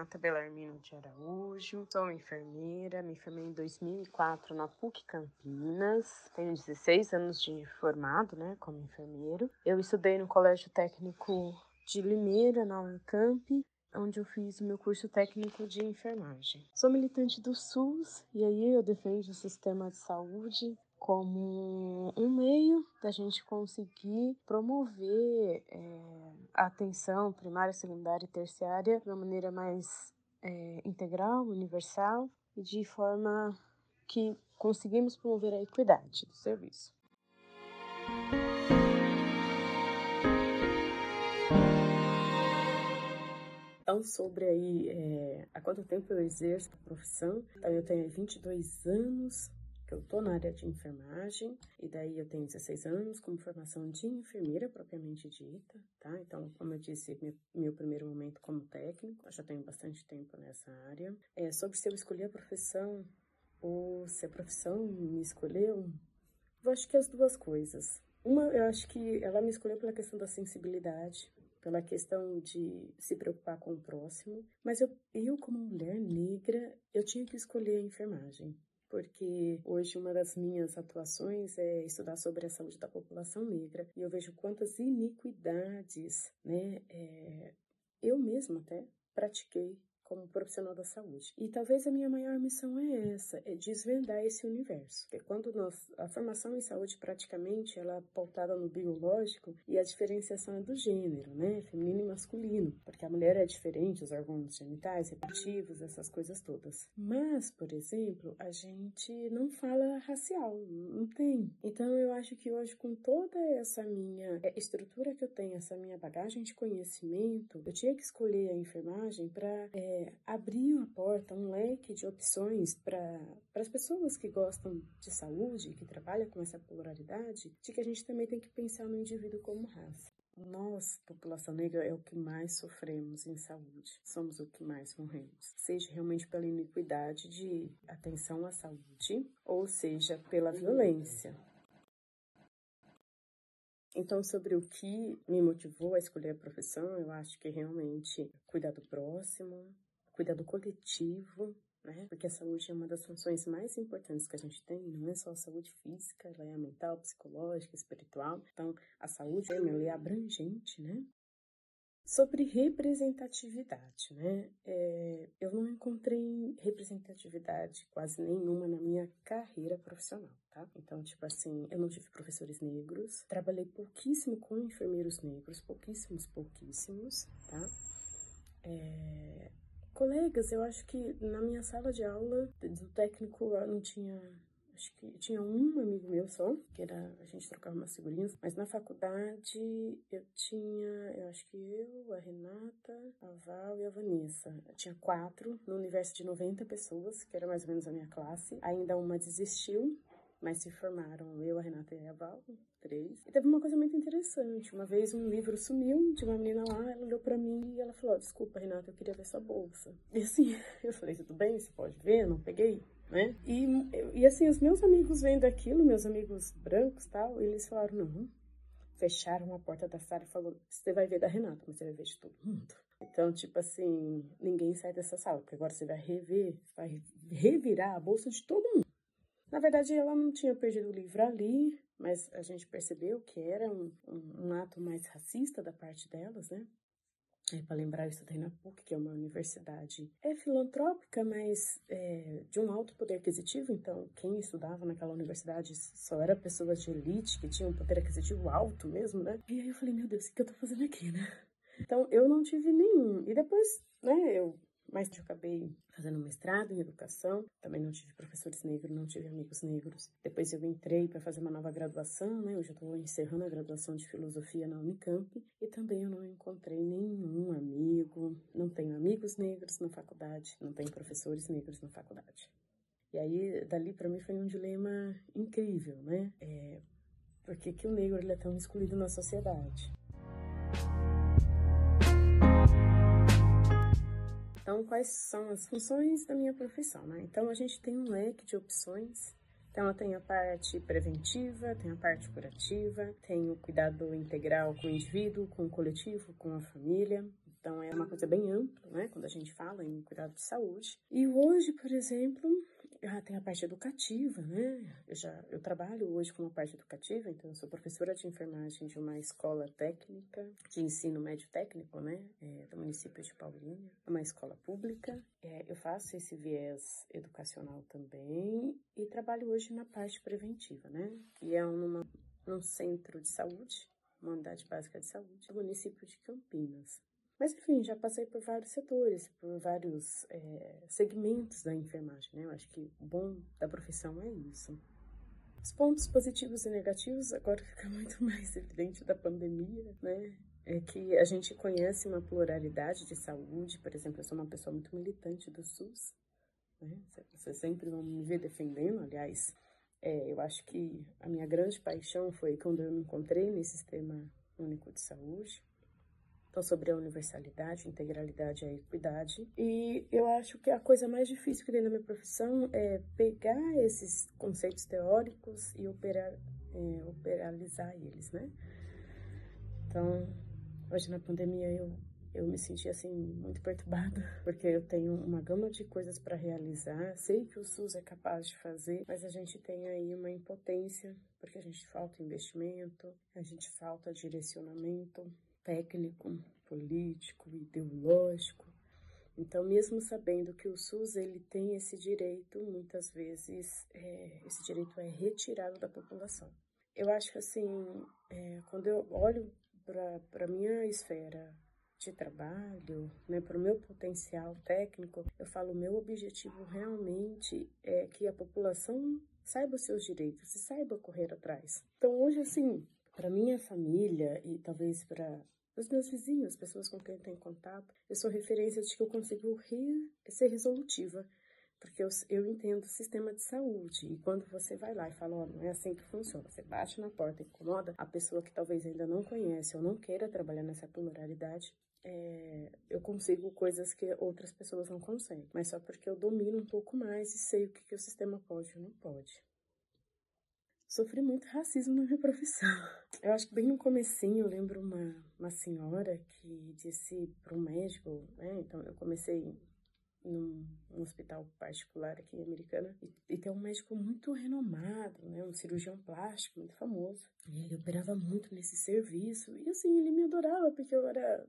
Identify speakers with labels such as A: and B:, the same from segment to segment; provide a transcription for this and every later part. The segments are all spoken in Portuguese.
A: Renata Belarmino de Araújo, sou enfermeira, me formei em 2004 na PUC Campinas, tenho 16 anos de formado, né, como enfermeiro. Eu estudei no Colégio Técnico de Limeira, na Unicamp, onde eu fiz o meu curso técnico de enfermagem. Sou militante do SUS e aí eu defendo o sistema de saúde como um meio da gente conseguir promover é, a atenção primária, secundária e terciária de uma maneira mais é, integral, universal e de forma que conseguimos promover a equidade do serviço. Então, sobre aí é, há quanto tempo eu exerço a profissão, então eu tenho 22 anos, eu tô na área de enfermagem, e daí eu tenho 16 anos como formação de enfermeira propriamente dita, tá? Então, como eu disse, meu, meu primeiro momento como técnico, eu já tenho bastante tempo nessa área. É, sobre se eu escolhi a profissão ou se a profissão me escolheu, eu acho que as duas coisas. Uma, eu acho que ela me escolheu pela questão da sensibilidade, pela questão de se preocupar com o próximo, mas eu, eu como mulher negra, eu tinha que escolher a enfermagem porque hoje uma das minhas atuações é estudar sobre a saúde da população negra e eu vejo quantas iniquidades, né, é, eu mesma até pratiquei como profissional da saúde. E talvez a minha maior missão é essa, é desvendar esse universo. Porque quando nós, a formação em saúde praticamente ela é pautada no biológico e a diferenciação é do gênero, né, feminino e masculino, porque a mulher é diferente, os órgãos genitais, reprodutivos, essas coisas todas. Mas, por exemplo, a gente não fala racial, não tem. Então eu acho que hoje com toda essa minha é, estrutura que eu tenho, essa minha bagagem de conhecimento, eu tinha que escolher a enfermagem para é, abriu a porta, um leque de opções para as pessoas que gostam de saúde, que trabalham com essa pluralidade, de que a gente também tem que pensar no indivíduo como raça. Nós, população negra, é o que mais sofremos em saúde, somos o que mais morremos, seja realmente pela iniquidade de atenção à saúde, ou seja pela violência. Então, sobre o que me motivou a escolher a profissão, eu acho que realmente cuidar do próximo, cuidado coletivo, né? Porque a saúde é uma das funções mais importantes que a gente tem, não é só a saúde física, ela é mental, psicológica, espiritual. Então, a saúde ela é abrangente, né? Sobre representatividade, né? É, eu não encontrei representatividade quase nenhuma na minha carreira profissional, tá? Então, tipo assim, eu não tive professores negros, trabalhei pouquíssimo com enfermeiros negros, pouquíssimos, pouquíssimos, tá? É, colegas, eu acho que na minha sala de aula do técnico não tinha acho que tinha um amigo meu só, que era, a gente trocava umas figurinhas, mas na faculdade eu tinha, eu acho que eu, a Renata, a Val e a Vanessa. Eu tinha quatro no universo de 90 pessoas, que era mais ou menos a minha classe. Ainda uma desistiu, mas se formaram eu, a Renata e a Val, três. E teve uma coisa muito interessante. Uma vez um livro sumiu de uma menina lá, ela olhou para mim e ela falou: Desculpa, Renata, eu queria ver sua bolsa. E assim, eu falei: Tudo bem, você pode ver? Não peguei. Né? E, e assim, os meus amigos vendo aquilo, meus amigos brancos tal, eles falaram: Não, fecharam a porta da sala e falou: Você vai ver da Renata, mas você vai ver de todo mundo. Então, tipo assim, ninguém sai dessa sala, porque agora você vai rever, vai revirar a bolsa de todo mundo. Na verdade, ela não tinha perdido o livro ali, mas a gente percebeu que era um, um, um ato mais racista da parte delas, né? É, para lembrar, eu estudei na PUC, que é uma universidade é filantrópica, mas é, de um alto poder aquisitivo. Então, quem estudava naquela universidade só era pessoas de elite, que tinham um poder aquisitivo alto mesmo, né? E aí eu falei, meu Deus, o que eu tô fazendo aqui, né? Então, eu não tive nenhum. E depois, né, eu mas eu acabei fazendo mestrado em educação, também não tive professores negros, não tive amigos negros. Depois eu entrei para fazer uma nova graduação, né? Hoje eu estou encerrando a graduação de filosofia na Unicamp e também eu não encontrei nenhum amigo, não tenho amigos negros na faculdade, não tenho professores negros na faculdade. E aí, dali para mim foi um dilema incrível, né? É, por que, que o negro ele é tão excluído na sociedade? Então, quais são as funções da minha profissão, né? Então, a gente tem um leque de opções. Então, tem a parte preventiva, tem a parte curativa, tem o cuidado integral com o indivíduo, com o coletivo, com a família. Então é uma coisa bem ampla, né, quando a gente fala em cuidado de saúde. E hoje, por exemplo, ah, tem a parte educativa, né? Eu já eu trabalho hoje com a parte educativa, então eu sou professora de enfermagem de uma escola técnica de ensino médio técnico, né? É, do município de Paulínia, uma escola pública. É, eu faço esse viés educacional também e trabalho hoje na parte preventiva, né? Que é numa, num centro de saúde, uma unidade básica de saúde, do município de Campinas. Mas, enfim, já passei por vários setores, por vários é, segmentos da enfermagem, né? Eu acho que o bom da profissão é isso. Os pontos positivos e negativos agora fica muito mais evidente da pandemia, né? É que a gente conhece uma pluralidade de saúde, por exemplo, eu sou uma pessoa muito militante do SUS, né? Vocês sempre vão me ver defendendo, aliás, é, eu acho que a minha grande paixão foi quando eu me encontrei nesse sistema único de saúde, então, sobre a universalidade, integralidade e a equidade. E eu acho que a coisa mais difícil que tem na minha profissão é pegar esses conceitos teóricos e operar, é, operalizar eles, né? Então, hoje na pandemia eu, eu me senti assim muito perturbada, porque eu tenho uma gama de coisas para realizar. Sei que o SUS é capaz de fazer, mas a gente tem aí uma impotência, porque a gente falta investimento, a gente falta direcionamento, técnico, político, ideológico. Então, mesmo sabendo que o SUS ele tem esse direito, muitas vezes é, esse direito é retirado da população. Eu acho que assim, é, quando eu olho para a minha esfera de trabalho, né, para o meu potencial técnico, eu falo, meu objetivo realmente é que a população saiba os seus direitos e saiba correr atrás. Então, hoje, assim, para minha família e talvez para os meus vizinhos, pessoas com quem eu tenho contato, eu sou referência de que eu consigo rir, ser resolutiva, porque eu, eu entendo o sistema de saúde. E quando você vai lá e fala, oh, não é assim que funciona, você bate na porta, incomoda a pessoa que talvez ainda não conhece ou não queira trabalhar nessa pluralidade, é, eu consigo coisas que outras pessoas não conseguem, mas só porque eu domino um pouco mais e sei o que, que o sistema pode ou não pode sofri muito racismo na minha profissão. Eu acho que bem no comecinho eu lembro uma, uma senhora que disse para um médico, né? Então eu comecei num, num hospital particular aqui em Americana e, e, tem um médico muito renomado, né? Um cirurgião plástico muito famoso. E ele operava muito nesse serviço e assim ele me adorava porque eu era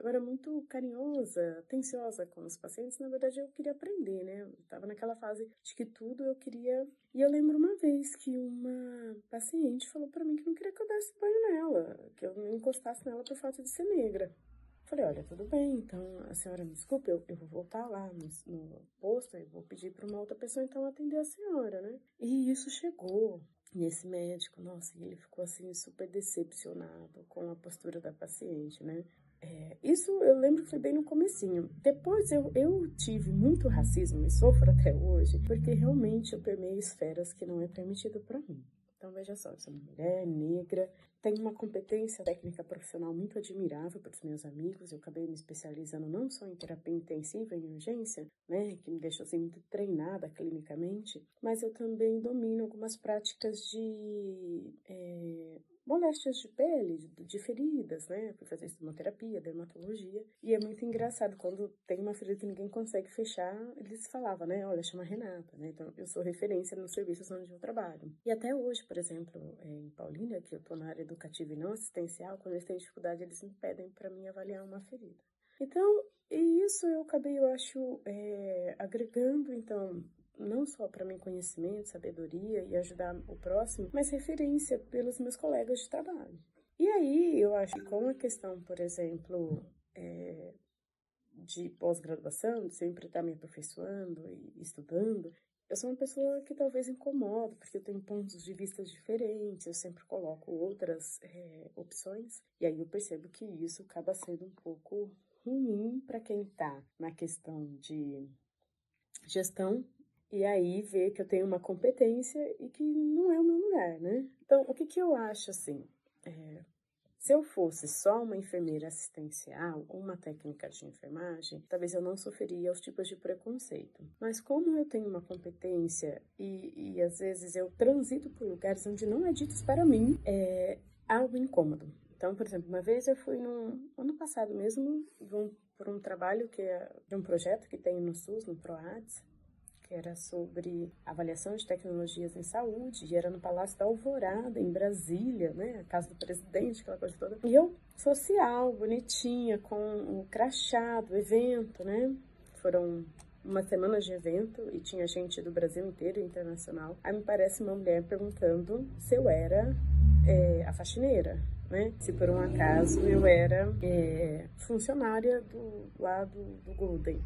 A: eu era muito carinhosa, atenciosa com os pacientes. Na verdade, eu queria aprender, né? Eu tava naquela fase de que tudo eu queria. E eu lembro uma vez que uma paciente falou para mim que não queria que eu desse banho nela, que eu não encostasse nela por fato de ser negra. Falei, olha, tudo bem, então a senhora me desculpe, eu, eu vou voltar lá no, no posto e vou pedir para uma outra pessoa então atender a senhora, né? E isso chegou. E esse médico, nossa, ele ficou assim super decepcionado com a postura da paciente, né? É, isso eu lembro que foi bem no comecinho. Depois eu, eu tive muito racismo e sofro até hoje, porque realmente eu permeio esferas que não é permitido para mim. Então veja só, eu sou uma mulher negra, tenho uma competência técnica profissional muito admirável para os meus amigos. Eu acabei me especializando não só em terapia intensiva e urgência, né, que me deixou assim muito treinada clinicamente, mas eu também domino algumas práticas de é, moléstias de pele, de feridas, né? Fui fazer estimoterapia, dermatologia. E é muito engraçado, quando tem uma ferida que ninguém consegue fechar, eles falavam, né? Olha, chama Renata, né? Então, eu sou referência nos serviços onde eu trabalho. E até hoje, por exemplo, em Paulínia, que eu tô na área educativa e não assistencial, quando eles têm dificuldade, eles me pedem para mim avaliar uma ferida. Então, e isso eu acabei, eu acho, é, agregando, então, não só para mim conhecimento, sabedoria e ajudar o próximo, mas referência pelos meus colegas de trabalho. E aí eu acho que com a questão, por exemplo, é, de pós-graduação, de sempre estar me aperfeiçoando e estudando, eu sou uma pessoa que talvez incomoda, porque eu tenho pontos de vista diferentes, eu sempre coloco outras é, opções, e aí eu percebo que isso acaba sendo um pouco ruim para quem está na questão de gestão e aí ver que eu tenho uma competência e que não é o meu lugar, né? Então, o que, que eu acho assim? É, se eu fosse só uma enfermeira assistencial ou uma técnica de enfermagem, talvez eu não sofreria os tipos de preconceito. Mas como eu tenho uma competência e, e às vezes eu transito por lugares onde não é dito para mim, é algo incômodo. Então, por exemplo, uma vez eu fui no ano passado mesmo, por um trabalho que é de um projeto que tem no SUS, no PROADS, que era sobre avaliação de tecnologias em saúde, e era no Palácio da Alvorada, em Brasília, né, a casa do presidente, aquela coisa toda. E eu, social, bonitinha, com o crachá do evento, né, foram uma semana de evento e tinha gente do Brasil inteiro e internacional. Aí me parece uma mulher perguntando se eu era é, a faxineira, né? Se por um acaso eu era é, funcionária do lado do Golden.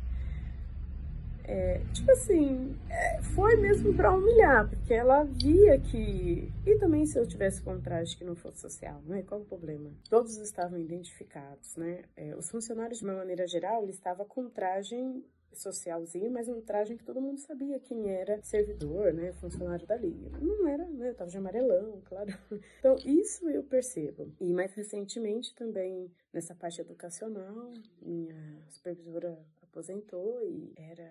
A: É, tipo assim, é, foi mesmo para humilhar, porque ela via que. E também se eu tivesse com um traje que não fosse social, né? Qual o problema? Todos estavam identificados, né? É, os funcionários, de uma maneira geral, ele estava com traje socialzinho, mas um traje que todo mundo sabia quem era servidor, né, funcionário dali. Não era, né, eu tava de amarelão, claro. Então, isso eu percebo. E mais recentemente também, nessa parte educacional, minha supervisora aposentou e era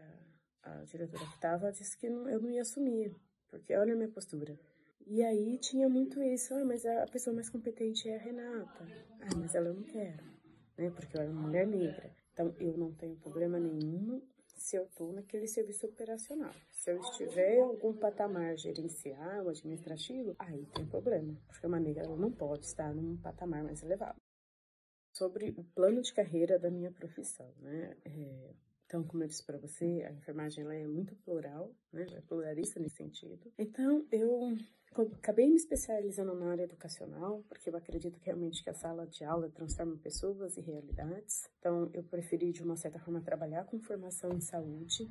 A: a diretora que estava disse que não, eu não ia assumir, porque olha a minha postura. E aí tinha muito isso, ah, mas a pessoa mais competente é a Renata. Ah, mas ela eu não quero, né? Porque eu era uma mulher negra. Então eu não tenho problema nenhum se eu estou naquele serviço operacional. Se eu estiver em algum patamar gerencial, administrativo, aí tem problema, porque uma negra não pode estar num patamar mais elevado sobre o plano de carreira da minha profissão, né? É, então, como eu disse para você, a enfermagem ela é muito plural, né? É pluralista nesse sentido. Então, eu acabei me especializando na área educacional, porque eu acredito realmente que a sala de aula transforma pessoas e realidades. Então, eu preferi, de uma certa forma, trabalhar com formação em saúde,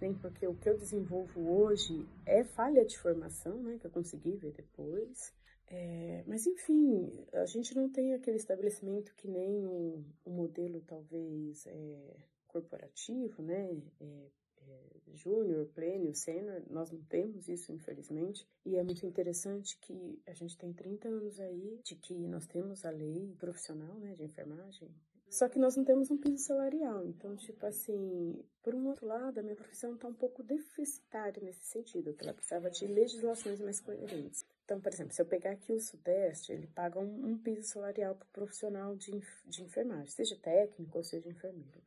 A: nem porque o que eu desenvolvo hoje é falha de formação, né, que eu consegui ver depois. É, mas enfim, a gente não tem aquele estabelecimento que nem o, o modelo talvez é, corporativo, né? É, é júnior, plênio, sênior, nós não temos isso, infelizmente. E é muito interessante que a gente tem 30 anos aí de que nós temos a lei profissional, né, de enfermagem, só que nós não temos um piso salarial. Então, tipo assim, por um outro lado, a minha profissão está um pouco deficitária nesse sentido, ela precisava de legislações mais coerentes. Então, por exemplo, se eu pegar aqui o Sudeste, ele paga um, um piso salarial para o profissional de, de enfermagem, seja técnico ou seja enfermeiro.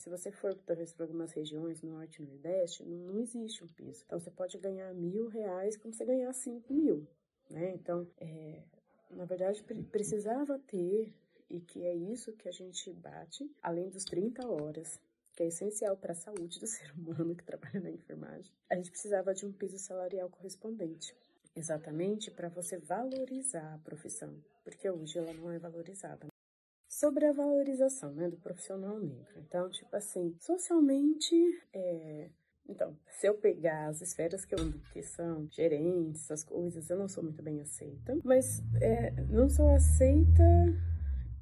A: Se você for, talvez, para algumas regiões, Norte e Nordeste, não, não, existe um piso. Então, você pode ganhar mil reais como você ganhar cinco mil, né? Então, é, na verdade, precisava ter, e que é isso que a gente bate, além dos 30 horas, que é essencial para a saúde do ser humano que trabalha na enfermagem, a gente precisava de um piso salarial correspondente exatamente para você valorizar a profissão, porque hoje ela não é valorizada. Sobre a valorização né, do profissional negro. Então, tipo assim, socialmente, é, então, se eu pegar as esferas que eu ando, que são gerentes, essas coisas, eu não sou muito bem aceita. Mas é, não sou aceita,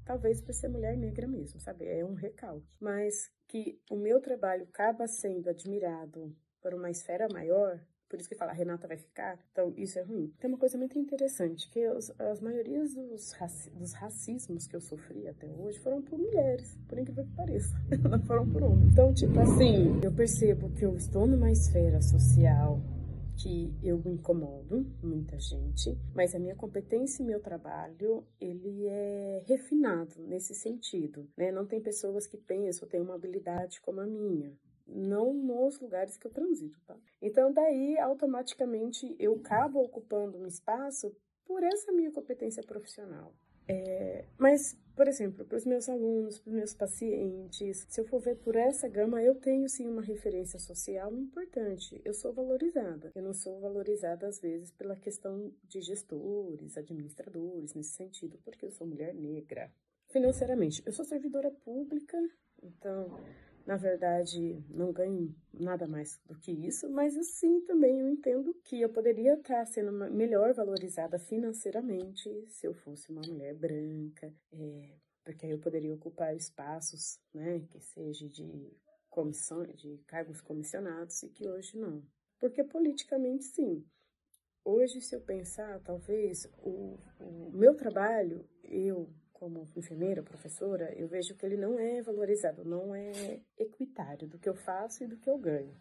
A: talvez por ser mulher negra mesmo, sabe? É um recalque. Mas que o meu trabalho acaba sendo admirado por uma esfera maior, por isso que fala, Renata vai ficar. Então, isso é ruim. Tem uma coisa muito interessante, que os, as maiorias dos, raci dos racismos que eu sofri até hoje foram por mulheres, por incrível que pareça. Não foram por homens. Então, tipo assim, eu percebo que eu estou numa esfera social que eu incomodo muita gente, mas a minha competência e meu trabalho, ele é refinado nesse sentido, né? Não tem pessoas que pensam, têm uma habilidade como a minha, não nos lugares que eu transito, tá? Então, daí, automaticamente, eu acabo ocupando um espaço por essa minha competência profissional. É, mas, por exemplo, para os meus alunos, para os meus pacientes, se eu for ver por essa gama, eu tenho sim uma referência social importante. Eu sou valorizada. Eu não sou valorizada, às vezes, pela questão de gestores, administradores, nesse sentido, porque eu sou mulher negra. Financeiramente, eu sou servidora pública, então na verdade, não ganho nada mais do que isso, mas assim também eu entendo que eu poderia estar sendo melhor valorizada financeiramente se eu fosse uma mulher branca, é, porque aí eu poderia ocupar espaços, né, que seja de comissões, de cargos comissionados e que hoje não. Porque politicamente, sim. Hoje, se eu pensar, talvez o, o meu trabalho, eu como enfermeira, professora, eu vejo que ele não é valorizado, não é equitário do que eu faço e do que eu ganho.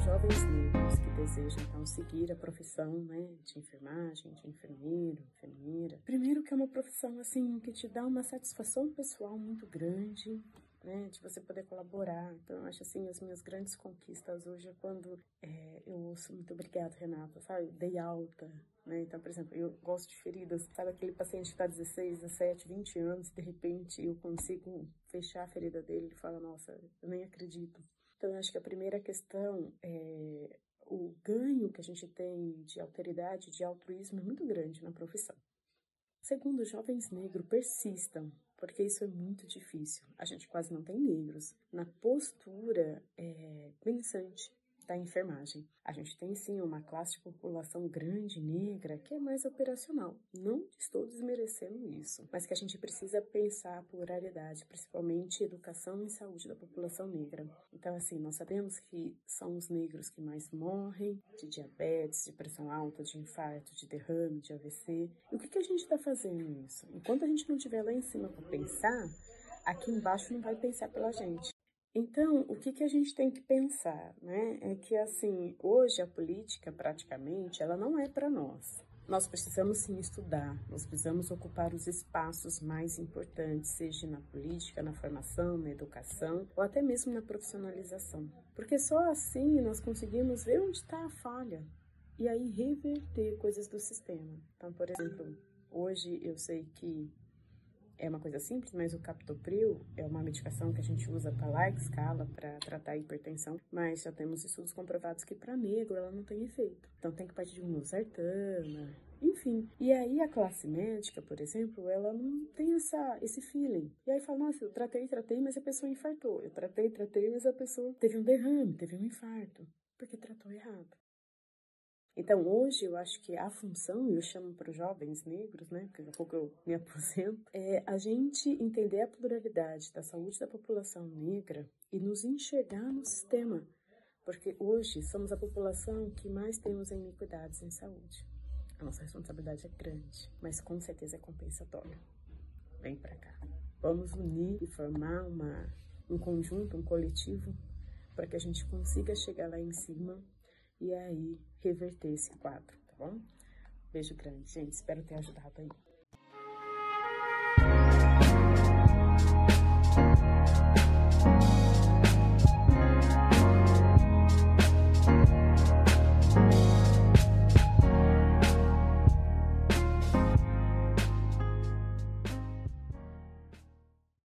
A: os jovens negros que desejam então seguir a profissão né, de enfermagem, de enfermeiro, enfermeira. Primeiro que é uma profissão assim que te dá uma satisfação pessoal muito grande, né, de você poder colaborar. Então, eu acho assim, as minhas grandes conquistas hoje é quando é, eu ouço muito obrigado, Renata, sabe? Dei alta, né? Então, por exemplo, eu gosto de feridas, sabe aquele paciente que está 16, 17, 20 anos e de repente eu consigo fechar a ferida dele e fala, nossa, eu nem acredito. Então, eu acho que a primeira questão é o ganho que a gente tem de alteridade, de altruísmo é muito grande na profissão. Segundo, jovens negros persistam, porque isso é muito difícil. A gente quase não tem negros na postura é, pensante da enfermagem. A gente tem sim uma classe de população grande negra que é mais operacional. Não estou desmerecendo isso, mas que a gente precisa pensar a pluralidade, principalmente educação e saúde da população negra. Então, assim, nós sabemos que são os negros que mais morrem de diabetes, de pressão alta, de infarto, de derrame, de AVC. E o que, que a gente está fazendo nisso? Enquanto a gente não estiver lá em cima para pensar, aqui embaixo não vai pensar pela gente. Então, o que, que a gente tem que pensar, né? É que, assim, hoje a política, praticamente, ela não é para nós. Nós precisamos sim estudar, nós precisamos ocupar os espaços mais importantes, seja na política, na formação, na educação ou até mesmo na profissionalização. Porque só assim nós conseguimos ver onde está a falha e aí reverter coisas do sistema. Então, por exemplo, hoje eu sei que é uma coisa simples, mas o captopril é uma medicação que a gente usa para larga escala para tratar a hipertensão, mas já temos estudos comprovados que para negro ela não tem efeito. Então tem que partir de um sartana, enfim. E aí a classe médica, por exemplo, ela não tem essa, esse feeling. E aí fala, nossa, eu tratei, tratei, mas a pessoa infartou. Eu tratei, tratei, mas a pessoa teve um derrame, teve um infarto. Porque tratou errado. Então, hoje, eu acho que a função, e eu chamo para os jovens negros, né, porque daqui a pouco eu me aposento, é a gente entender a pluralidade da saúde da população negra e nos enxergar no sistema, porque hoje somos a população que mais temos iniquidades em saúde. A nossa responsabilidade é grande, mas com certeza é compensatória. Vem para cá. Vamos unir e formar uma, um conjunto, um coletivo, para que a gente consiga chegar lá em cima e aí reverter esse quadro, tá bom? Beijo grande, gente. Espero ter ajudado aí.